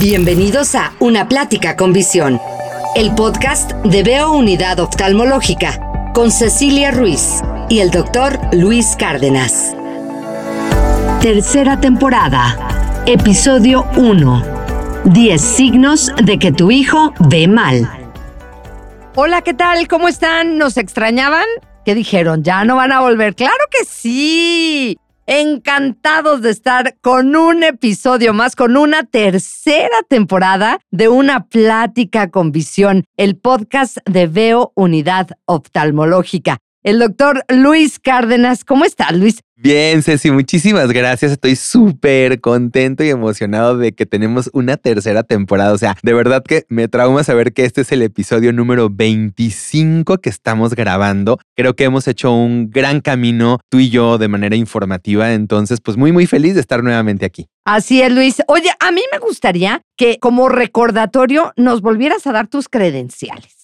Bienvenidos a Una Plática con Visión, el podcast de Veo Unidad Oftalmológica con Cecilia Ruiz y el doctor Luis Cárdenas. Tercera temporada, episodio 1. 10 signos de que tu hijo ve mal. Hola, ¿qué tal? ¿Cómo están? ¿Nos extrañaban? ¿Qué dijeron? ¿Ya no van a volver? Claro que sí. Encantados de estar con un episodio más, con una tercera temporada de una plática con visión, el podcast de Veo Unidad Oftalmológica. El doctor Luis Cárdenas, ¿cómo estás, Luis? Bien, Ceci, muchísimas gracias. Estoy súper contento y emocionado de que tenemos una tercera temporada. O sea, de verdad que me trauma saber que este es el episodio número 25 que estamos grabando. Creo que hemos hecho un gran camino tú y yo de manera informativa. Entonces, pues muy, muy feliz de estar nuevamente aquí. Así es, Luis. Oye, a mí me gustaría que como recordatorio nos volvieras a dar tus credenciales.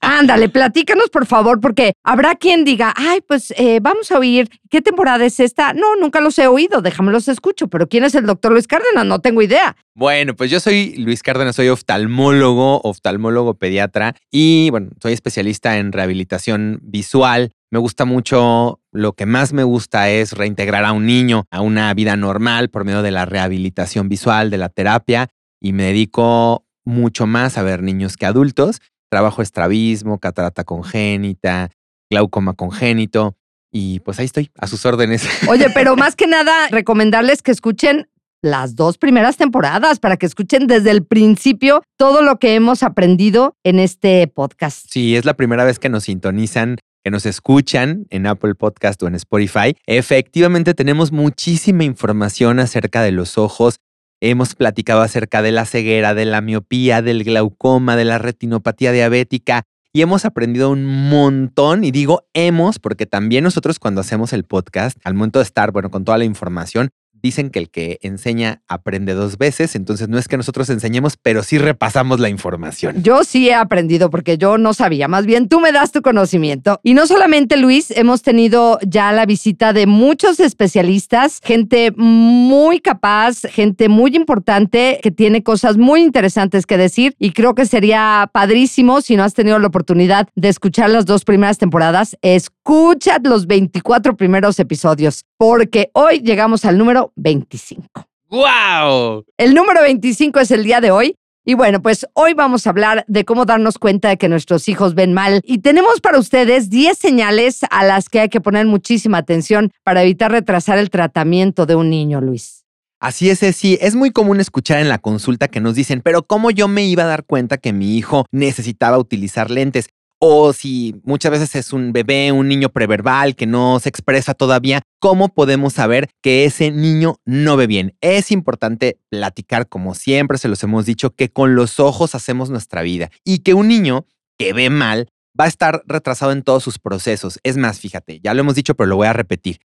Ándale, platícanos por favor, porque habrá quien diga, ay, pues eh, vamos a oír, ¿qué temporada es esta? No, nunca los he oído, déjame los escucho, pero ¿quién es el doctor Luis Cárdenas? No tengo idea. Bueno, pues yo soy Luis Cárdenas, soy oftalmólogo, oftalmólogo pediatra y bueno, soy especialista en rehabilitación visual. Me gusta mucho, lo que más me gusta es reintegrar a un niño a una vida normal por medio de la rehabilitación visual, de la terapia y me dedico mucho más a ver niños que adultos trabajo estrabismo, catarata congénita, glaucoma congénito. Y pues ahí estoy, a sus órdenes. Oye, pero más que nada, recomendarles que escuchen las dos primeras temporadas para que escuchen desde el principio todo lo que hemos aprendido en este podcast. Sí, es la primera vez que nos sintonizan que nos escuchan en Apple Podcast o en Spotify, efectivamente tenemos muchísima información acerca de los ojos, Hemos platicado acerca de la ceguera, de la miopía, del glaucoma, de la retinopatía diabética y hemos aprendido un montón. Y digo hemos porque también nosotros cuando hacemos el podcast, al momento de estar, bueno, con toda la información, dicen que el que enseña aprende dos veces, entonces no es que nosotros enseñemos, pero sí repasamos la información. Yo sí he aprendido porque yo no sabía, más bien tú me das tu conocimiento. Y no solamente Luis, hemos tenido ya la visita de muchos especialistas, gente muy capaz, gente muy importante que tiene cosas muy interesantes que decir y creo que sería padrísimo si no has tenido la oportunidad de escuchar las dos primeras temporadas, escucha los 24 primeros episodios porque hoy llegamos al número 25. ¡Wow! El número 25 es el día de hoy. Y bueno, pues hoy vamos a hablar de cómo darnos cuenta de que nuestros hijos ven mal. Y tenemos para ustedes 10 señales a las que hay que poner muchísima atención para evitar retrasar el tratamiento de un niño, Luis. Así es, sí, es muy común escuchar en la consulta que nos dicen, pero ¿cómo yo me iba a dar cuenta que mi hijo necesitaba utilizar lentes? O si muchas veces es un bebé, un niño preverbal que no se expresa todavía, ¿cómo podemos saber que ese niño no ve bien? Es importante platicar, como siempre se los hemos dicho, que con los ojos hacemos nuestra vida y que un niño que ve mal va a estar retrasado en todos sus procesos. Es más, fíjate, ya lo hemos dicho, pero lo voy a repetir.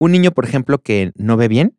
Un niño, por ejemplo, que no ve bien,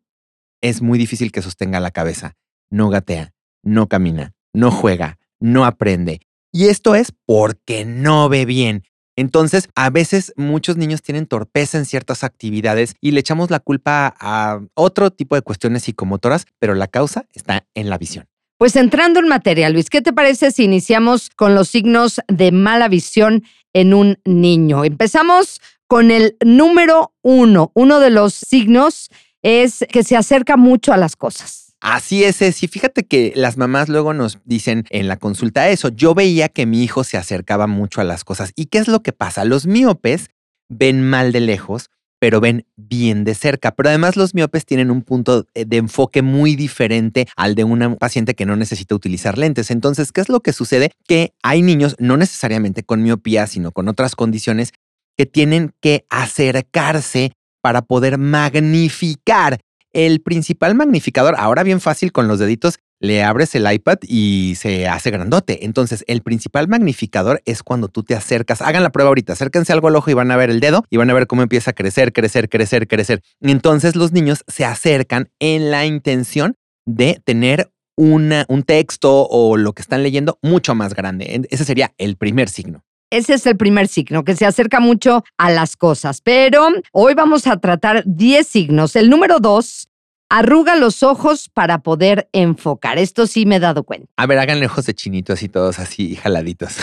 es muy difícil que sostenga la cabeza, no gatea, no camina, no juega, no aprende, y esto es porque no ve bien. Entonces, a veces muchos niños tienen torpeza en ciertas actividades y le echamos la culpa a otro tipo de cuestiones psicomotoras, pero la causa está en la visión. Pues entrando en materia, Luis, ¿qué te parece si iniciamos con los signos de mala visión en un niño? Empezamos con el número uno. Uno de los signos es que se acerca mucho a las cosas. Así es, y fíjate que las mamás luego nos dicen en la consulta eso. Yo veía que mi hijo se acercaba mucho a las cosas. ¿Y qué es lo que pasa? Los miopes ven mal de lejos, pero ven bien de cerca. Pero además los miopes tienen un punto de enfoque muy diferente al de un paciente que no necesita utilizar lentes. Entonces, ¿qué es lo que sucede? Que hay niños, no necesariamente con miopía, sino con otras condiciones, que tienen que acercarse para poder magnificar el principal magnificador, ahora bien fácil con los deditos, le abres el iPad y se hace grandote. Entonces, el principal magnificador es cuando tú te acercas. Hagan la prueba ahorita, acérquense algo al ojo y van a ver el dedo y van a ver cómo empieza a crecer, crecer, crecer, crecer. Entonces, los niños se acercan en la intención de tener un texto o lo que están leyendo mucho más grande. Ese sería el primer signo. Ese es el primer signo, que se acerca mucho a las cosas. Pero hoy vamos a tratar 10 signos. El número 2 arruga los ojos para poder enfocar. Esto sí me he dado cuenta. A ver, háganle ojos de chinito así todos así jaladitos.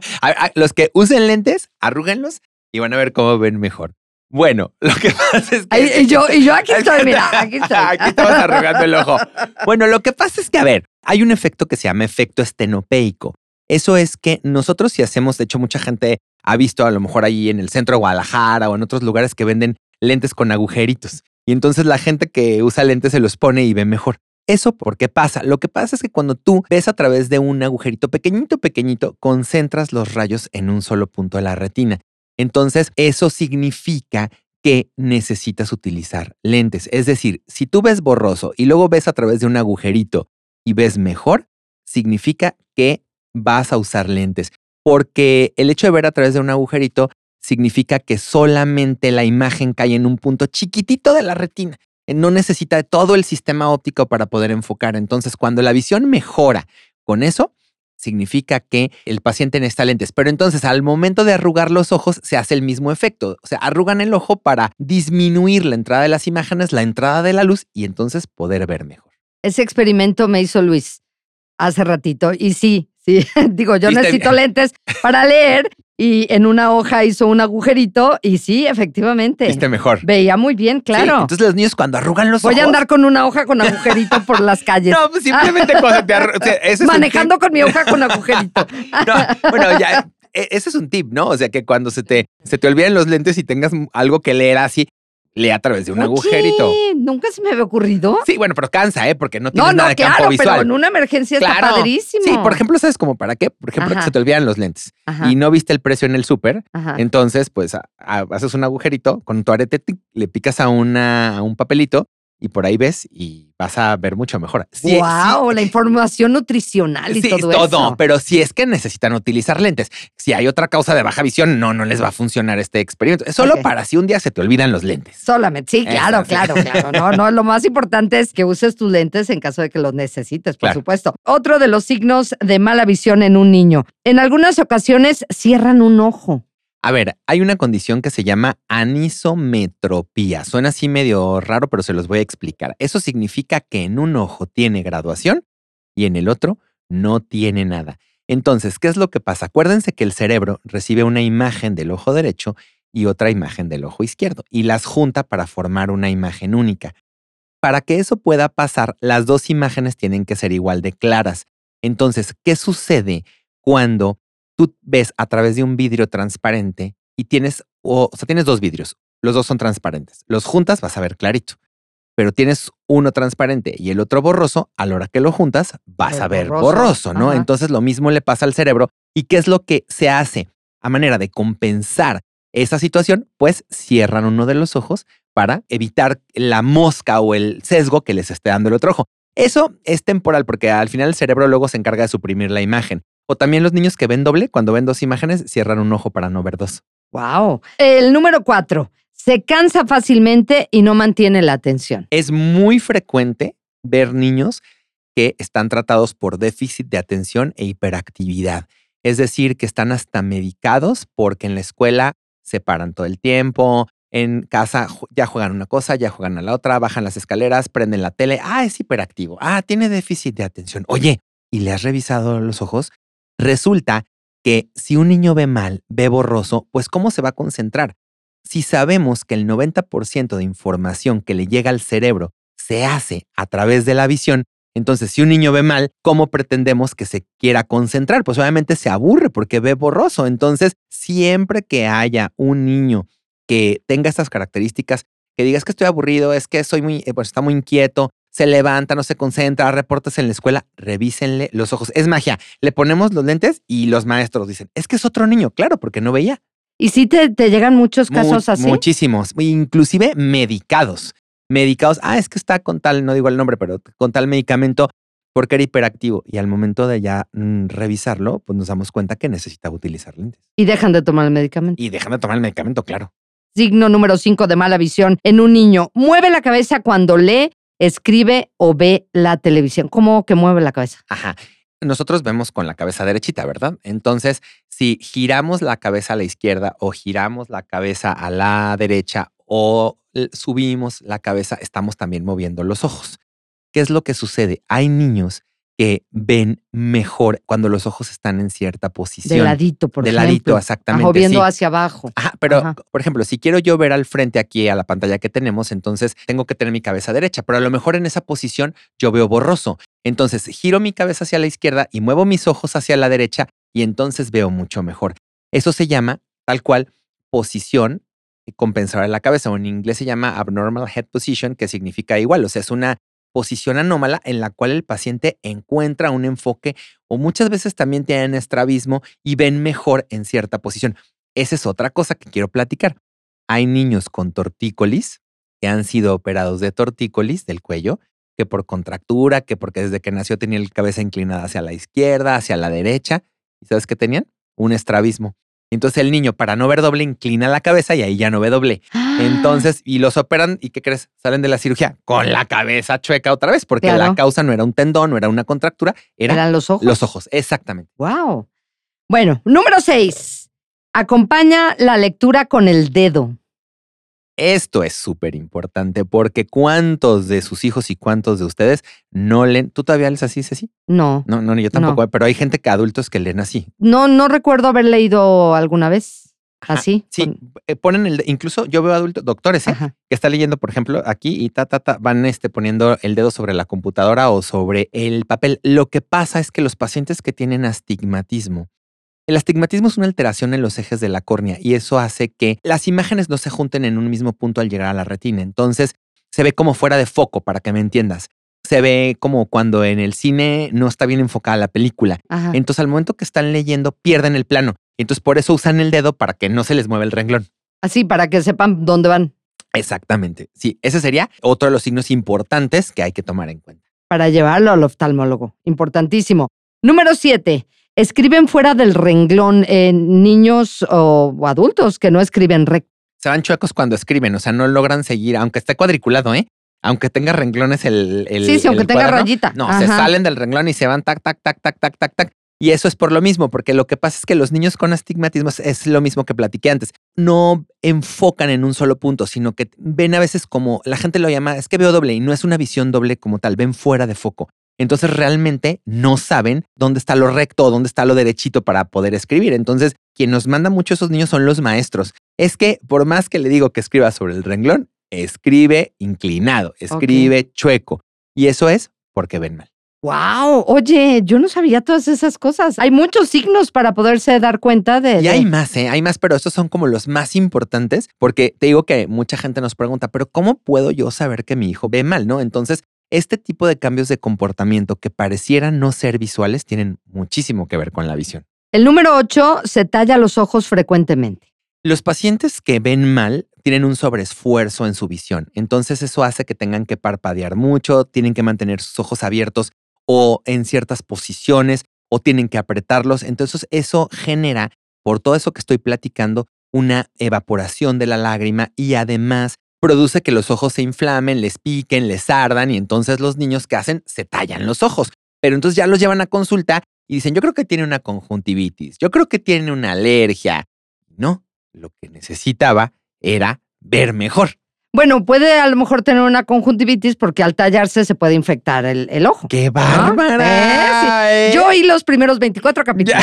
los que usen lentes, arrúguenlos y van a ver cómo ven mejor. Bueno, lo que pasa es que. y, yo, y yo aquí estoy, mira, aquí estoy. aquí estamos arrugando el ojo. Bueno, lo que pasa es que, a ver, hay un efecto que se llama efecto estenopeico. Eso es que nosotros, si hacemos, de hecho, mucha gente ha visto a lo mejor ahí en el centro de Guadalajara o en otros lugares que venden lentes con agujeritos. Y entonces la gente que usa lentes se los pone y ve mejor. ¿Eso por qué pasa? Lo que pasa es que cuando tú ves a través de un agujerito pequeñito, pequeñito, concentras los rayos en un solo punto de la retina. Entonces, eso significa que necesitas utilizar lentes. Es decir, si tú ves borroso y luego ves a través de un agujerito y ves mejor, significa que vas a usar lentes. Porque el hecho de ver a través de un agujerito significa que solamente la imagen cae en un punto chiquitito de la retina. No necesita todo el sistema óptico para poder enfocar. Entonces, cuando la visión mejora con eso, significa que el paciente necesita lentes. Pero entonces al momento de arrugar los ojos se hace el mismo efecto. O sea, arrugan el ojo para disminuir la entrada de las imágenes, la entrada de la luz y entonces poder ver mejor. Ese experimento me hizo Luis hace ratito y sí, sí, digo, yo necesito lentes para leer y en una hoja hizo un agujerito y sí, efectivamente. Viste mejor. Veía muy bien, claro. entonces los niños cuando arrugan los ojos. Voy a andar con una hoja con agujerito por las calles. No, pues simplemente cuando te. Manejando con mi hoja con agujerito. bueno, ya, e, ese es un tip, ¿no? O sea, que cuando se te, se te olviden los lentes y tengas algo que leer así, lee a través de un agujerito. Nunca se me había ocurrido. Sí, bueno, pero cansa, ¿eh? Porque no tienes nada de claro, campo visual. pero en una emergencia está padrísimo. Sí, por ejemplo, ¿sabes cómo para qué? Por ejemplo, que se te olvidan los lentes y no viste el precio en el súper. Entonces, pues haces un agujerito con tu arete, le picas a, una, a un papelito y por ahí ves y vas a ver mucho mejor. wow, la información nutricional y sí, todo, todo pero si es que necesitan utilizar lentes. Si hay otra causa de baja visión, no, no les va a funcionar este experimento. Es solo para si un día se te olvidan los lentes. Solamente, sí, claro, claro, claro. No, no, lo más importante es que uses tus lentes en caso de que los necesites, por supuesto. Otro de los signos de mala visión en un niño. En algunas ocasiones cierran un ojo. A ver, hay una condición que se llama anisometropía. Suena así medio raro, pero se los voy a explicar. Eso significa que en un ojo tiene graduación y en el otro no tiene nada. Entonces, ¿qué es lo que pasa? Acuérdense que el cerebro recibe una imagen del ojo derecho y otra imagen del ojo izquierdo y las junta para formar una imagen única. Para que eso pueda pasar, las dos imágenes tienen que ser igual de claras. Entonces, ¿qué sucede cuando tú ves a través de un vidrio transparente y tienes, o, sea, tienes dos vidrios, los dos son transparentes. Los juntas, vas a ver clarito. Pero tienes uno transparente y el otro borroso, a la hora que lo juntas, vas a ver borroso, ¿no? Entonces lo mismo le pasa al cerebro. ¿Y qué es lo que se hace? A manera de compensar esa situación, pues cierran uno de los ojos para evitar la mosca o el sesgo que les esté dando el otro ojo. Eso es temporal porque al final el cerebro luego se encarga de suprimir la imagen. O también los niños que ven doble, cuando ven dos imágenes, cierran un ojo para no ver dos. Wow. El número cuatro, se cansa fácilmente y no mantiene la atención. Es muy frecuente ver niños que están tratados por déficit de atención e hiperactividad. Es decir, que están hasta medicados porque en la escuela se paran todo el tiempo, en casa ya juegan una cosa, ya juegan a la otra, bajan las escaleras, prenden la tele. Ah, es hiperactivo. Ah, tiene déficit de atención. Oye, ¿y le has revisado los ojos? Resulta que si un niño ve mal, ve borroso, pues ¿cómo se va a concentrar? Si sabemos que el 90% de información que le llega al cerebro se hace a través de la visión, entonces si un niño ve mal, ¿cómo pretendemos que se quiera concentrar? Pues obviamente se aburre porque ve borroso. Entonces, siempre que haya un niño que tenga estas características, que digas que estoy aburrido, es que soy muy, eh, pues está muy inquieto, se levanta, no se concentra, reportes en la escuela, revísenle los ojos. Es magia. Le ponemos los lentes y los maestros dicen, es que es otro niño, claro, porque no veía. ¿Y si te, llegan muchos casos así? Muchísimos, inclusive medicados. Medicados, ah, es que está con tal, no digo el nombre, pero con tal medicamento porque era hiperactivo. Y al momento de ya mm, revisarlo, pues nos damos cuenta que necesita utilizar lentes. Y dejan de tomar el medicamento. Y dejan de tomar el medicamento, claro. Signo número 5 de mala visión en un niño. Mueve la cabeza cuando lee escribe o ve la televisión? ¿Cómo que mueve la cabeza? Ajá. Nosotros vemos con la cabeza derechita, ¿verdad? Entonces, si giramos la cabeza a la izquierda o giramos la cabeza a la derecha o subimos la cabeza, estamos también moviendo los ojos. ¿Qué es lo que sucede? Hay niños que ven mejor cuando los ojos están en cierta posición. De ladito, por de ejemplo. ladito, exactamente. O viendo sí. hacia abajo. Ajá, pero Ajá. por ejemplo, si quiero yo ver al frente aquí a la pantalla que tenemos, entonces tengo que tener mi cabeza derecha, pero a lo mejor en esa posición yo veo borroso. Entonces giro mi cabeza hacia la izquierda y muevo mis ojos hacia la derecha y entonces veo mucho mejor. Eso se llama tal cual posición compensadora de la cabeza, o en inglés se llama abnormal head position, que significa igual, o sea, es una posición anómala en la cual el paciente encuentra un enfoque o muchas veces también tienen estrabismo y ven mejor en cierta posición. Esa es otra cosa que quiero platicar. Hay niños con tortícolis que han sido operados de tortícolis del cuello, que por contractura, que porque desde que nació tenía la cabeza inclinada hacia la izquierda, hacia la derecha. ¿Y sabes qué tenían? Un estrabismo. Entonces el niño, para no ver doble, inclina la cabeza y ahí ya no ve doble. Entonces, y los operan, ¿y qué crees? Salen de la cirugía con la cabeza chueca otra vez, porque Claro. la causa no era un tendón, no era una contractura, era eran los ojos. los ojos. Exactamente. Wow. Bueno, número seis. Acompaña la lectura con el dedo. Esto es súper importante porque cuántos de sus hijos y cuántos de ustedes no leen. ¿Tú todavía lees así, Ceci? No, No, no, yo tampoco, pero hay gente que adultos que leen así. no, no recuerdo haber leído alguna vez así. Sí, con- eh, ponen el, incluso yo veo adultos, doctores, ¿eh? Que está leyendo, por ejemplo, aquí y ta, ta, ta, van este, poniendo el dedo sobre la computadora o sobre el papel. Lo que pasa es que los pacientes que tienen astigmatismo, el astigmatismo es una alteración en los ejes de la córnea y eso hace que las imágenes no se junten en un mismo punto al llegar a la retina. Entonces, se ve como fuera de foco, para que me entiendas. Se ve como cuando en el cine no está bien enfocada la película. Ajá. Entonces, al momento que están leyendo, pierden el plano. Entonces, por eso usan el dedo para que no se les mueva el renglón. Así, para que sepan dónde van. Exactamente. Sí, ese sería otro de los signos importantes que hay que tomar en cuenta. Para llevarlo al oftalmólogo. Importantísimo. Número siete. Escriben fuera del renglón en niños o, o adultos que no escriben recto. Se van chuecos cuando escriben, o sea, no logran seguir, aunque esté cuadriculado, ¿eh? Aunque tenga renglones el. el Sí, sí, aunque el tenga cuaderno. rayita. No, se salen del renglón y se van tac, tac, tac, tac, tac, tac, tac. Y eso es por lo mismo, porque lo que pasa es que los niños con astigmatismo es lo mismo que platiqué antes. No enfocan en un solo punto, sino que ven a veces como la gente lo llama, es que veo doble y no es una visión doble como tal, ven fuera de foco. Entonces realmente no saben dónde está lo recto o dónde está lo derechito para poder escribir. Entonces, quien nos manda mucho esos niños son los maestros. Es que por más que le digo que escriba sobre el renglón, escribe inclinado, escribe chueco. Y eso es porque ven mal. Wow, oye, yo no sabía todas esas cosas. Hay muchos signos para poderse dar cuenta de. Y hay más, ¿eh? Hay más, pero estos son como los más importantes porque te digo que mucha gente nos pregunta, pero ¿cómo puedo yo saber que mi hijo ve mal, no? Entonces, este tipo de cambios de comportamiento que parecieran no ser visuales tienen muchísimo que ver con la visión. El número 8 se talla los ojos frecuentemente. Los pacientes que ven mal tienen un sobreesfuerzo en su visión, entonces eso hace que tengan que parpadear mucho, tienen que mantener sus ojos abiertos o en ciertas posiciones o tienen que apretarlos, entonces eso genera, por todo eso que estoy platicando, una evaporación de la lágrima y además produce que los ojos se inflamen, les piquen, les ardan y entonces los niños que hacen se tallan los ojos. Pero entonces ya los llevan a consulta y dicen, yo creo que tiene una conjuntivitis, yo creo que tiene una alergia. No, lo que necesitaba era ver mejor. Bueno, puede a lo mejor tener una conjuntivitis porque al tallarse se puede infectar el, el ojo. ¡Qué bárbara! ¿eh? Yo oí los primeros 24 capítulos.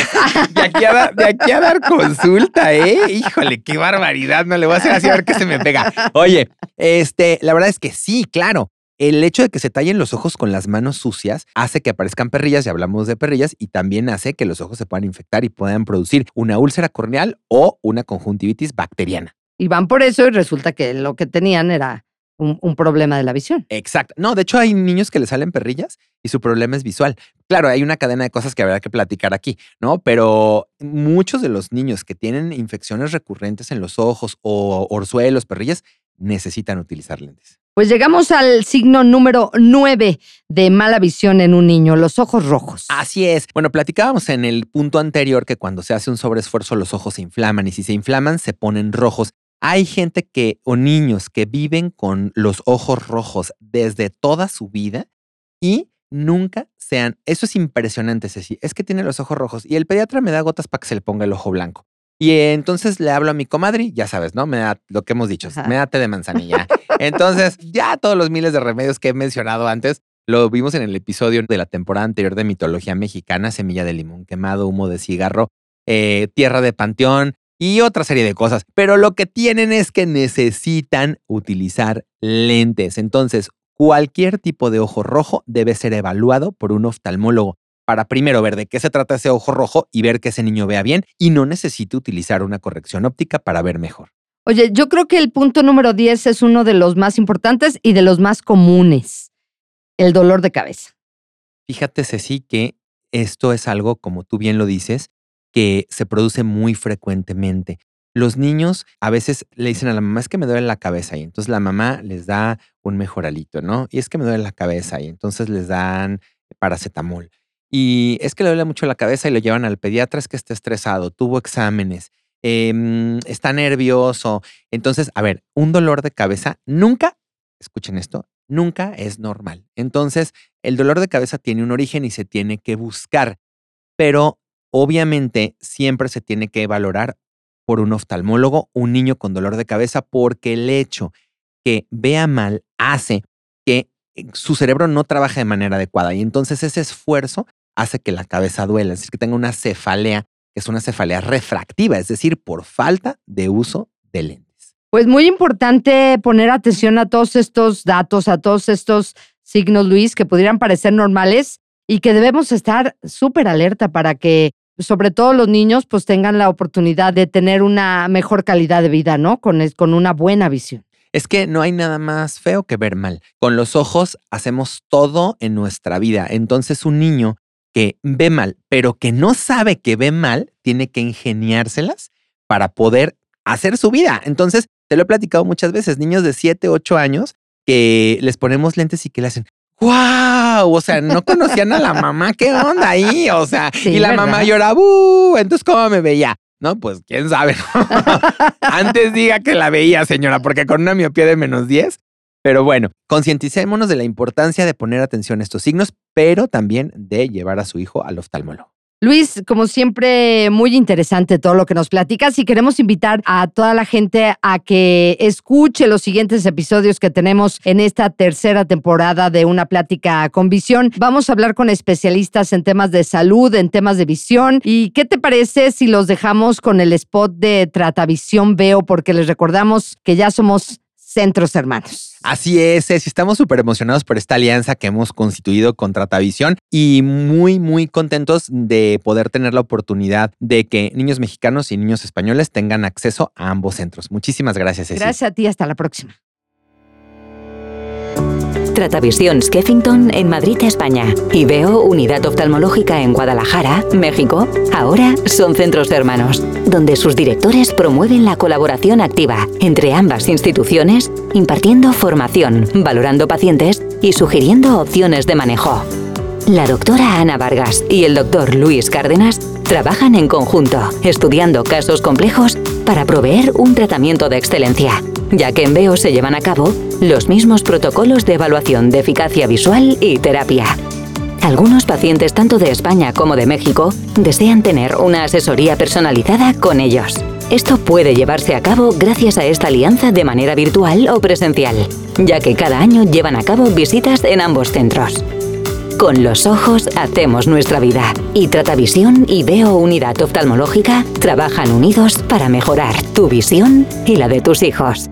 De aquí, a dar, de aquí a dar consulta, ¿eh? Híjole, qué barbaridad. No le voy a hacer así a ver qué se me pega. Oye, este, la verdad es que sí, claro. El hecho de que se tallen los ojos con las manos sucias hace que aparezcan perrillas, y hablamos de perrillas, y también hace que los ojos se puedan infectar y puedan producir una úlcera corneal o una conjuntivitis bacteriana. Y van por eso y resulta que lo que tenían era un, un problema de la visión. Exacto. No, de hecho hay niños que les salen perrillas y su problema es visual. Claro, hay una cadena de cosas que habrá que platicar aquí, ¿no? Pero muchos de los niños que tienen infecciones recurrentes en los ojos o orzuelos, perrillas, necesitan utilizar lentes. Pues llegamos al signo número 9 de mala visión en un niño, los ojos rojos. Así es. Bueno, platicábamos en el punto anterior que cuando se hace un sobreesfuerzo los ojos se inflaman y si se inflaman se ponen rojos. Hay gente que o niños que viven con los ojos rojos desde toda su vida y nunca sean. Eso es impresionante, Ceci. Es que tiene los ojos rojos y el pediatra me da gotas para que se le ponga el ojo blanco. Y entonces le hablo a mi comadre, ya sabes, ¿no? Me da lo que hemos dicho, Ajá. me da té de manzanilla. Entonces, ya todos los miles de remedios que he mencionado antes, lo vimos en el episodio de la temporada anterior de Mitología Mexicana, Semilla de Limón Quemado, Humo de Cigarro, eh, Tierra de Panteón y otra serie de cosas. Pero lo que tienen es que necesitan utilizar lentes. Entonces, cualquier tipo de ojo rojo debe ser evaluado por un oftalmólogo para primero ver de qué se trata ese ojo rojo y ver que ese niño vea bien y no necesite utilizar una corrección óptica para ver mejor. Oye, yo creo que el punto número 10 es uno de los más importantes y de los más comunes, el dolor de cabeza. Fíjate, Ceci, que esto es algo, como tú bien lo dices, que se produce muy frecuentemente. Los niños a veces le dicen a la mamá, es que me duele la cabeza y entonces la mamá les da un mejoralito, ¿no? Y es que me duele la cabeza y entonces les dan paracetamol. Y es que le duele mucho la cabeza y lo llevan al pediatra, es que está estresado, tuvo exámenes, em, está nervioso. Entonces, a ver, un dolor de cabeza nunca, escuchen esto, nunca es normal. Entonces, el dolor de cabeza tiene un origen y se tiene que buscar, pero obviamente siempre se tiene que valorar por un oftalmólogo un niño con dolor de cabeza porque el hecho que vea mal hace que eh, su cerebro no trabaje de manera adecuada y entonces ese esfuerzo hace que la cabeza duela, es decir, que tenga una cefalea, que es una cefalea refractiva, es decir, por falta de uso de lentes. Pues muy importante poner atención a todos estos datos, a todos estos signos, Luis, que pudieran parecer normales y que debemos estar súper alerta para que sobre todo los niños pues tengan la oportunidad de tener una mejor calidad de vida, ¿no? Con, con una buena visión. Es que no hay nada más feo que ver mal. Con los ojos hacemos todo en nuestra vida. Entonces un niño que ve mal, pero que no sabe que ve mal, tiene que ingeniárselas para poder hacer su vida. Entonces, te lo he platicado muchas veces, niños de 7, 8 años que les ponemos lentes y que le hacen, ¡Wow! O sea, no conocían a la mamá, ¿qué onda ahí? O sea, y la mamá llora, ¡uh! Entonces, ¿cómo me veía? No, pues quién sabe. Antes diga que la veía, señora, porque con una miopía de menos 10 pero bueno, concienticémonos de la importancia de poner atención a estos signos, pero también de llevar a su hijo al oftalmólogo. Luis, como siempre, muy interesante todo lo que nos platicas y queremos invitar a toda la gente a que escuche los siguientes episodios que tenemos en esta tercera temporada de Una Plática con Visión. Vamos a hablar con especialistas en temas de salud, en temas de visión. ¿Y qué te parece si los dejamos con el spot de Tratavisión Veo? Porque les recordamos que ya somos centros hermanos. Así es, es, estamos súper emocionados por esta alianza que hemos constituido con Tratavisión y muy, muy contentos de poder tener la oportunidad de que niños mexicanos y niños españoles tengan acceso a ambos centros. Muchísimas gracias, Ceci. Gracias a ti, hasta la próxima. Tratavisión Skeffington en Madrid, España. Y veo Unidad Oftalmológica en Guadalajara, México. Ahora son centros hermanos, donde sus directores promueven la colaboración activa entre ambas instituciones, impartiendo formación, valorando pacientes y sugiriendo opciones de manejo. La doctora Ana Vargas y el doctor Luis Cárdenas trabajan en conjunto, estudiando casos complejos para proveer un tratamiento de excelencia, ya que en Veo se llevan a cabo los mismos protocolos de evaluación de eficacia visual y terapia. Algunos pacientes tanto de España como de México desean tener una asesoría personalizada con ellos. Esto puede llevarse a cabo gracias a esta alianza de manera virtual o presencial, ya que cada año llevan a cabo visitas en ambos centros. Con los ojos hacemos nuestra vida y Tratavisión y Veo Unidad Oftalmológica trabajan unidos para mejorar tu visión y la de tus hijos.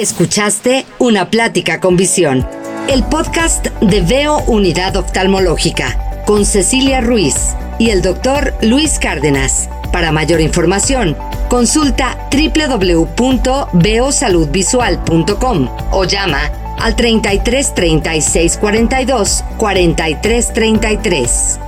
Escuchaste Una Plática con Visión, el podcast de Veo Unidad Oftalmológica con Cecilia Ruiz y el doctor Luis Cárdenas. Para mayor información, consulta www.veosaludvisual.com o llama al 33 36 42 43 33.